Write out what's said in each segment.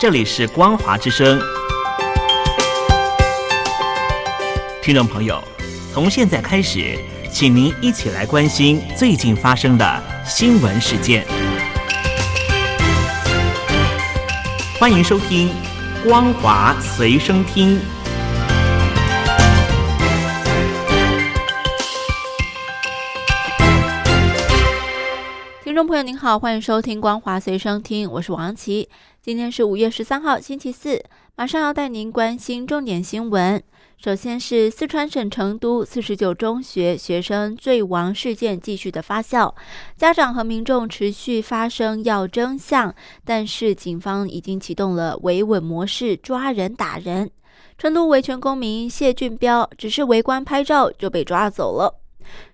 这里是光华之声。听众朋友，从现在开始，请您一起来关心最近发生的新闻事件。欢迎收听《光华随身听》。听众朋友您好，欢迎收听《光华随身听》，我是王琦。今天是五月十三号，星期四，马上要带您关心重点新闻。首先是四川省成都四十九中学学生坠亡事件继续的发酵，家长和民众持续发声要真相，但是警方已经启动了维稳模式，抓人打人。成都维权公民谢俊彪只是围观拍照就被抓走了。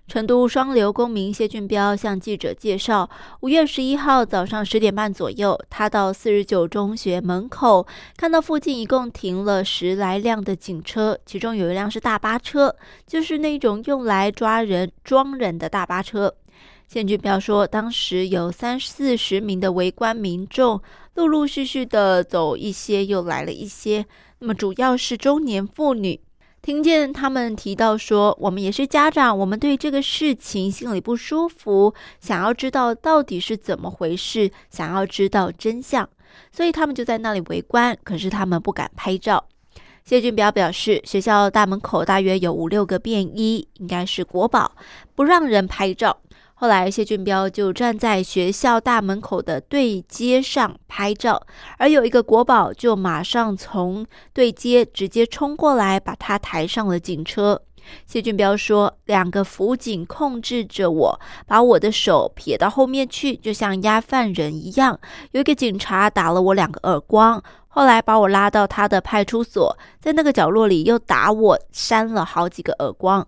成都双流公民谢俊彪向记者介绍，五月十一号早上十点半左右，他到四十九中学门口，看到附近一共停了十来辆的警车，其中有一辆是大巴车，就是那种用来抓人、装人的大巴车。谢俊彪说，当时有三四十名的围观民众，陆陆续续的走一些，又来了一些，那么主要是中年妇女。听见他们提到说，我们也是家长，我们对这个事情心里不舒服，想要知道到底是怎么回事，想要知道真相，所以他们就在那里围观。可是他们不敢拍照。谢俊彪表示，学校大门口大约有五六个便衣，应该是国宝，不让人拍照。后来，谢俊彪就站在学校大门口的对街上拍照，而有一个国宝就马上从对街直接冲过来，把他抬上了警车。谢俊彪说：“两个辅警控制着我，把我的手撇到后面去，就像押犯人一样。有一个警察打了我两个耳光，后来把我拉到他的派出所，在那个角落里又打我，扇了好几个耳光。”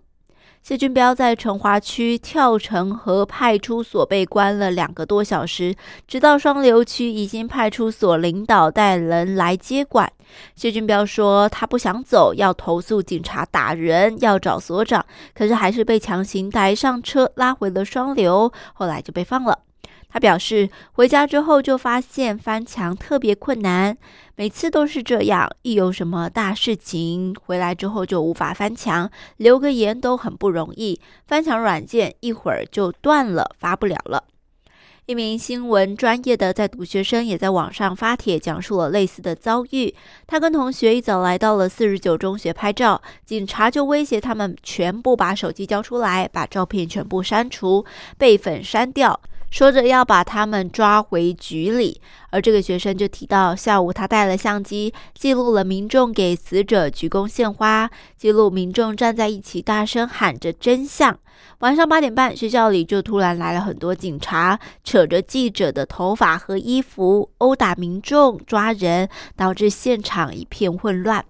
谢俊彪在成华区跳城河派出所被关了两个多小时，直到双流区已经派出所领导带人来接管。谢俊彪说他不想走，要投诉警察打人，要找所长，可是还是被强行抬上车拉回了双流，后来就被放了。他表示，回家之后就发现翻墙特别困难，每次都是这样，一有什么大事情，回来之后就无法翻墙，留个言都很不容易，翻墙软件一会儿就断了，发不了了。一名新闻专业的在读学生也在网上发帖，讲述了类似的遭遇。他跟同学一早来到了四十九中学拍照，警察就威胁他们全部把手机交出来，把照片全部删除，备份删掉。说着要把他们抓回局里，而这个学生就提到，下午他带了相机，记录了民众给死者鞠躬献花，记录民众站在一起大声喊着真相。晚上八点半，学校里就突然来了很多警察，扯着记者的头发和衣服，殴打民众、抓人，导致现场一片混乱。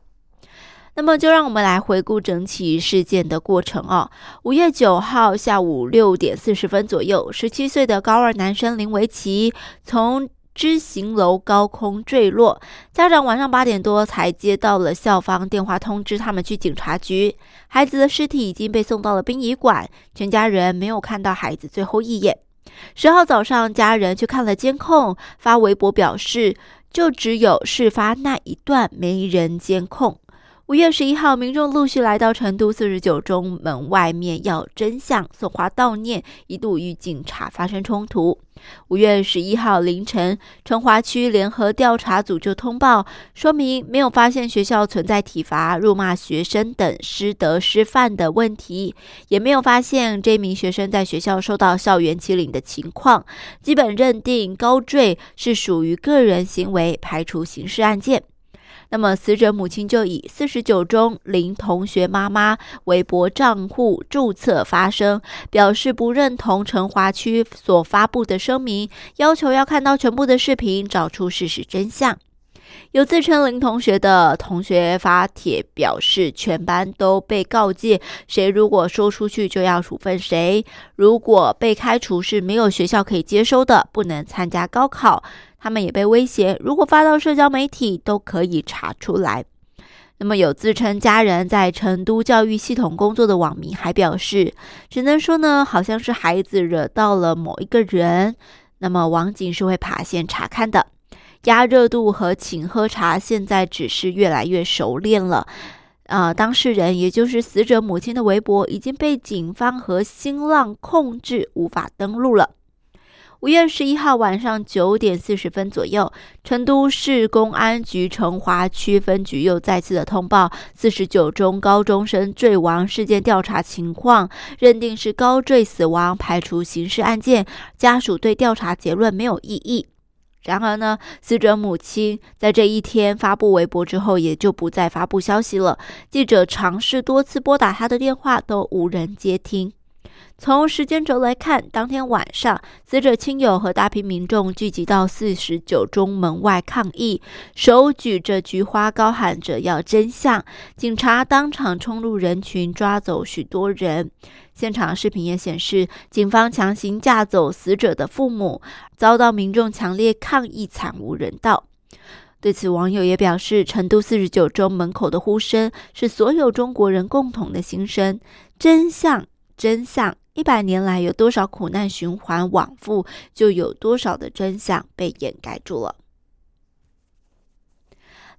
那么，就让我们来回顾整起事件的过程哦。五月九号下午六点四十分左右，十七岁的高二男生林维奇从知行楼高空坠落，家长晚上八点多才接到了校方电话通知，他们去警察局。孩子的尸体已经被送到了殡仪馆，全家人没有看到孩子最后一眼。十号早上，家人去看了监控，发微博表示，就只有事发那一段没人监控。五月十一号，民众陆续来到成都四十九中门外面要真相，送花悼念，一度与警察发生冲突。五月十一号凌晨，成华区联合调查组就通报说明，没有发现学校存在体罚、辱骂学生等师德师范的问题，也没有发现这名学生在学校受到校园欺凌的情况，基本认定高坠是属于个人行为，排除刑事案件。那么，死者母亲就以四十九中林同学妈妈微博账户注册发声，表示不认同成华区所发布的声明，要求要看到全部的视频，找出事实真相。有自称林同学的同学发帖表示，全班都被告诫，谁如果说出去就要处分谁，如果被开除是没有学校可以接收的，不能参加高考。他们也被威胁，如果发到社交媒体，都可以查出来。那么，有自称家人在成都教育系统工作的网民还表示，只能说呢，好像是孩子惹到了某一个人。那么，网警是会爬线查看的。压热度和请喝茶现在只是越来越熟练了。啊，当事人也就是死者母亲的微博已经被警方和新浪控制，无法登录了。五月十一号晚上九点四十分左右，成都市公安局成华区分局又再次的通报四十九中高中生坠亡事件调查情况，认定是高坠死亡，排除刑事案件，家属对调查结论没有异议。然而呢，死者母亲在这一天发布微博之后，也就不再发布消息了。记者尝试多次拨打他的电话，都无人接听。从时间轴来看，当天晚上，死者亲友和大批民众聚集到四十九中门外抗议，手举着菊花，高喊着要真相。警察当场冲入人群，抓走许多人。现场视频也显示，警方强行架走死者的父母，遭到民众强烈抗议，惨无人道。对此，网友也表示，成都四十九中门口的呼声是所有中国人共同的心声：真相，真相。一百年来，有多少苦难循环往复，就有多少的真相被掩盖住了。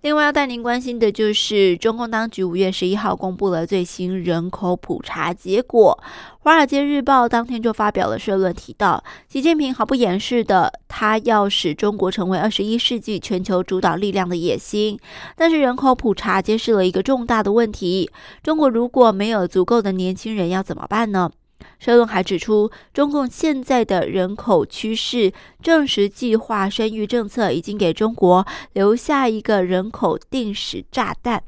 另外，要带您关心的就是，中共当局五月十一号公布了最新人口普查结果。《华尔街日报》当天就发表了社论，提到习近平毫不掩饰的他要使中国成为二十一世纪全球主导力量的野心。但是，人口普查揭示了一个重大的问题：中国如果没有足够的年轻人，要怎么办呢？社论还指出，中共现在的人口趋势、证实计划、生育政策，已经给中国留下一个人口定时炸弹。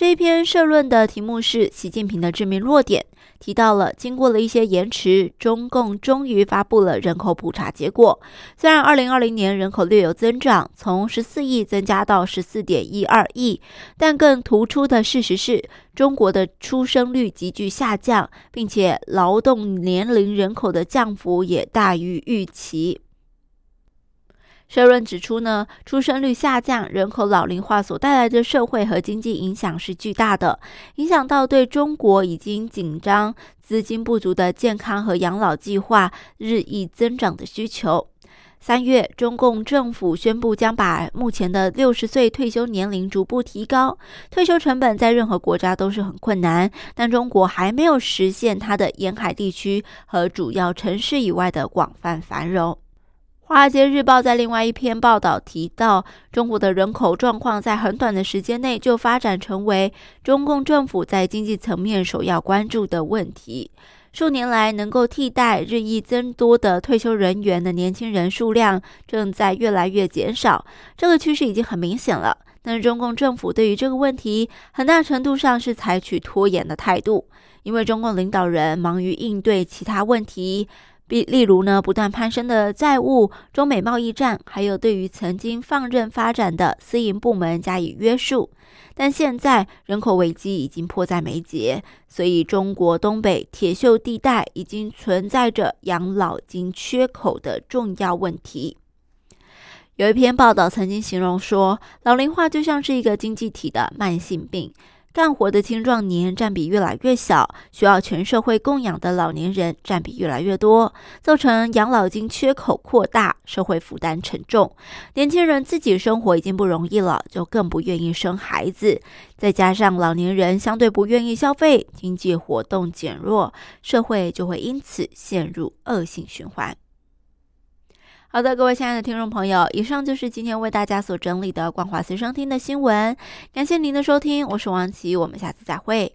这一篇社论的题目是“习近平的致命弱点”。提到了，经过了一些延迟，中共终于发布了人口普查结果。虽然2020年人口略有增长，从14亿增加到14.12亿，但更突出的事实是，中国的出生率急剧下降，并且劳动年龄人口的降幅也大于预期。社论指出呢，出生率下降、人口老龄化所带来的社会和经济影响是巨大的，影响到对中国已经紧张、资金不足的健康和养老计划日益增长的需求。三月，中共政府宣布将把目前的六十岁退休年龄逐步提高。退休成本在任何国家都是很困难，但中国还没有实现它的沿海地区和主要城市以外的广泛繁荣。《华尔街日报》在另外一篇报道提到，中国的人口状况在很短的时间内就发展成为中共政府在经济层面首要关注的问题。数年来，能够替代日益增多的退休人员的年轻人数量正在越来越减少，这个趋势已经很明显了。但是，中共政府对于这个问题，很大程度上是采取拖延的态度，因为中共领导人忙于应对其他问题。例例如呢，不断攀升的债务、中美贸易战，还有对于曾经放任发展的私营部门加以约束。但现在人口危机已经迫在眉睫，所以中国东北铁锈地带已经存在着养老金缺口的重要问题。有一篇报道曾经形容说，老龄化就像是一个经济体的慢性病。干活的青壮年占比越来越小，需要全社会供养的老年人占比越来越多，造成养老金缺口扩大，社会负担沉重。年轻人自己生活已经不容易了，就更不愿意生孩子。再加上老年人相对不愿意消费，经济活动减弱，社会就会因此陷入恶性循环。好的，各位亲爱的听众朋友，以上就是今天为大家所整理的《光华随身听》的新闻。感谢您的收听，我是王琦，我们下次再会。